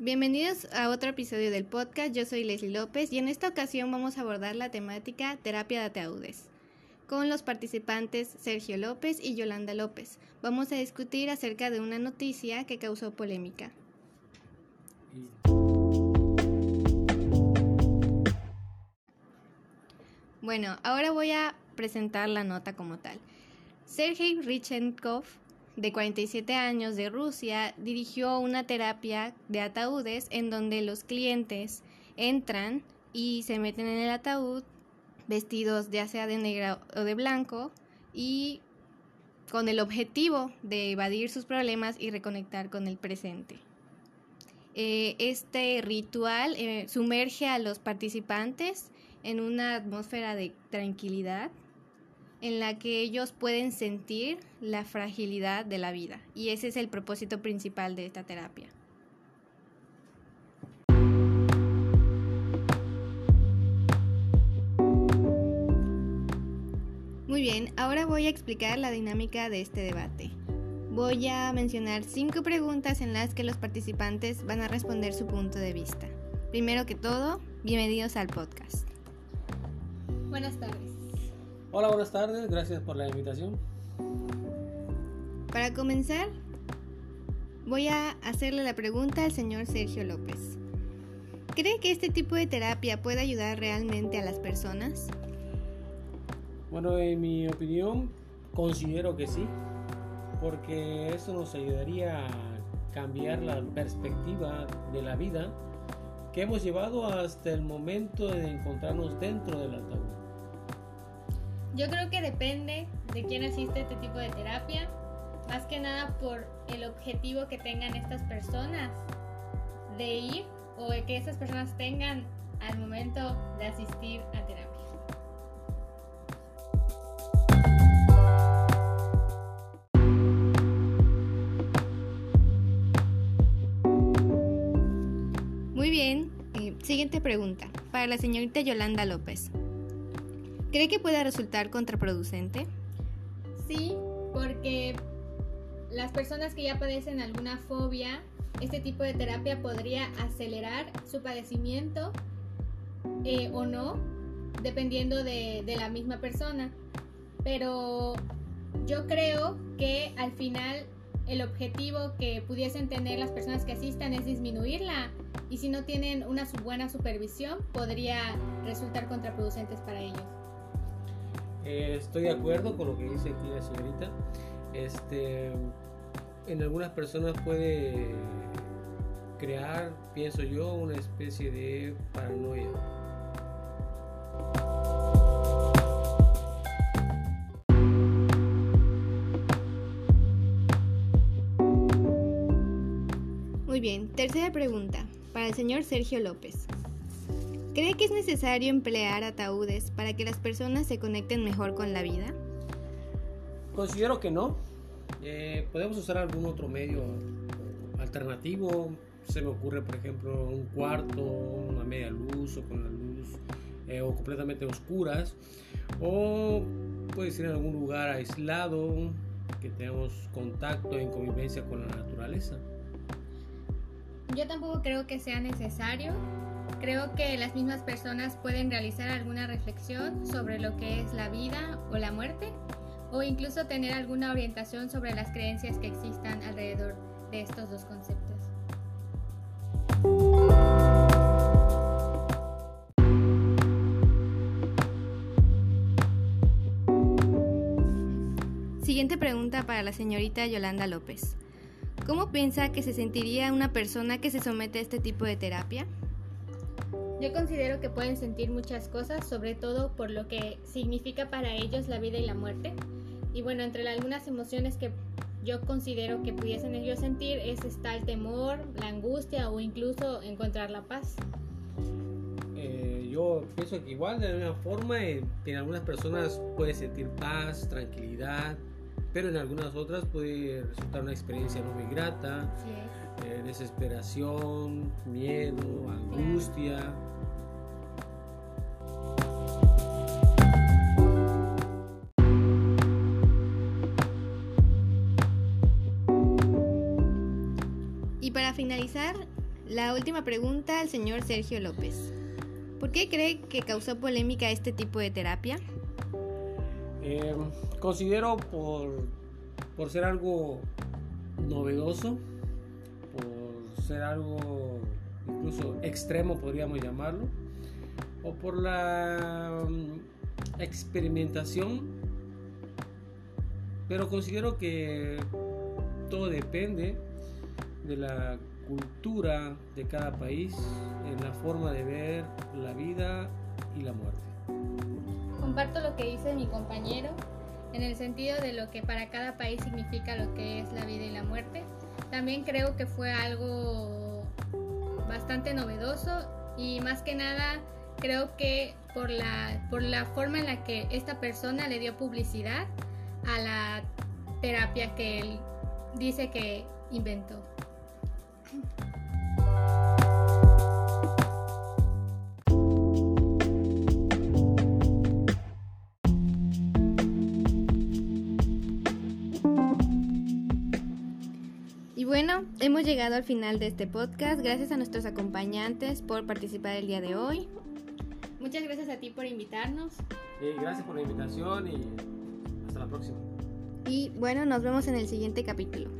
Bienvenidos a otro episodio del podcast. Yo soy Leslie López y en esta ocasión vamos a abordar la temática terapia de ataúdes con los participantes Sergio López y Yolanda López. Vamos a discutir acerca de una noticia que causó polémica. Bueno, ahora voy a presentar la nota como tal. Sergei Richenkov de 47 años de Rusia dirigió una terapia de ataúdes en donde los clientes entran y se meten en el ataúd vestidos ya sea de negro o de blanco y con el objetivo de evadir sus problemas y reconectar con el presente. Eh, este ritual eh, sumerge a los participantes en una atmósfera de tranquilidad en la que ellos pueden sentir la fragilidad de la vida. Y ese es el propósito principal de esta terapia. Muy bien, ahora voy a explicar la dinámica de este debate. Voy a mencionar cinco preguntas en las que los participantes van a responder su punto de vista. Primero que todo, bienvenidos al podcast. Buenas tardes. Hola, buenas tardes, gracias por la invitación. Para comenzar, voy a hacerle la pregunta al señor Sergio López. ¿Cree que este tipo de terapia puede ayudar realmente a las personas? Bueno, en mi opinión, considero que sí, porque eso nos ayudaría a cambiar la perspectiva de la vida que hemos llevado hasta el momento de encontrarnos dentro del ataúd. Yo creo que depende de quién asiste a este tipo de terapia, más que nada por el objetivo que tengan estas personas de ir o que esas personas tengan al momento de asistir a terapia. Muy bien, eh, siguiente pregunta para la señorita Yolanda López. ¿Cree que pueda resultar contraproducente? Sí, porque las personas que ya padecen alguna fobia, este tipo de terapia podría acelerar su padecimiento eh, o no, dependiendo de, de la misma persona. Pero yo creo que al final el objetivo que pudiesen tener las personas que asistan es disminuirla y si no tienen una buena supervisión podría resultar contraproducentes para ellos. Eh, estoy de acuerdo con lo que dice aquí la señorita. Este, en algunas personas puede crear, pienso yo, una especie de paranoia. Muy bien, tercera pregunta para el señor Sergio López. ¿Cree que es necesario emplear ataúdes para que las personas se conecten mejor con la vida? Considero que no. Eh, podemos usar algún otro medio alternativo. Se me ocurre, por ejemplo, un cuarto, una media luz o con la luz eh, o completamente oscuras. O puede ser en algún lugar aislado que tengamos contacto en convivencia con la naturaleza. Yo tampoco creo que sea necesario Creo que las mismas personas pueden realizar alguna reflexión sobre lo que es la vida o la muerte o incluso tener alguna orientación sobre las creencias que existan alrededor de estos dos conceptos. Siguiente pregunta para la señorita Yolanda López. ¿Cómo piensa que se sentiría una persona que se somete a este tipo de terapia? Yo considero que pueden sentir muchas cosas, sobre todo por lo que significa para ellos la vida y la muerte. Y bueno, entre algunas emociones que yo considero que pudiesen ellos sentir es está el temor, la angustia o incluso encontrar la paz. Eh, yo pienso que igual de alguna forma en, en algunas personas puede sentir paz, tranquilidad, pero en algunas otras puede resultar una experiencia no muy grata, eh, desesperación, miedo, angustia. Y para finalizar, La última pregunta al señor Sergio López. ¿Por qué cree que causó polémica este tipo de terapia? Eh, considero por, por ser algo novedoso, por ser algo incluso extremo podríamos llamarlo, o por la mm, experimentación, pero considero que todo depende de la cultura de cada país, en la forma de ver la vida y la muerte. Comparto lo que dice mi compañero en el sentido de lo que para cada país significa lo que es la vida y la muerte. También creo que fue algo bastante novedoso y más que nada creo que por la, por la forma en la que esta persona le dio publicidad a la terapia que él dice que inventó. Bueno, hemos llegado al final de este podcast. Gracias a nuestros acompañantes por participar el día de hoy. Muchas gracias a ti por invitarnos. gracias por la invitación y hasta la próxima. Y bueno, nos vemos en el siguiente capítulo.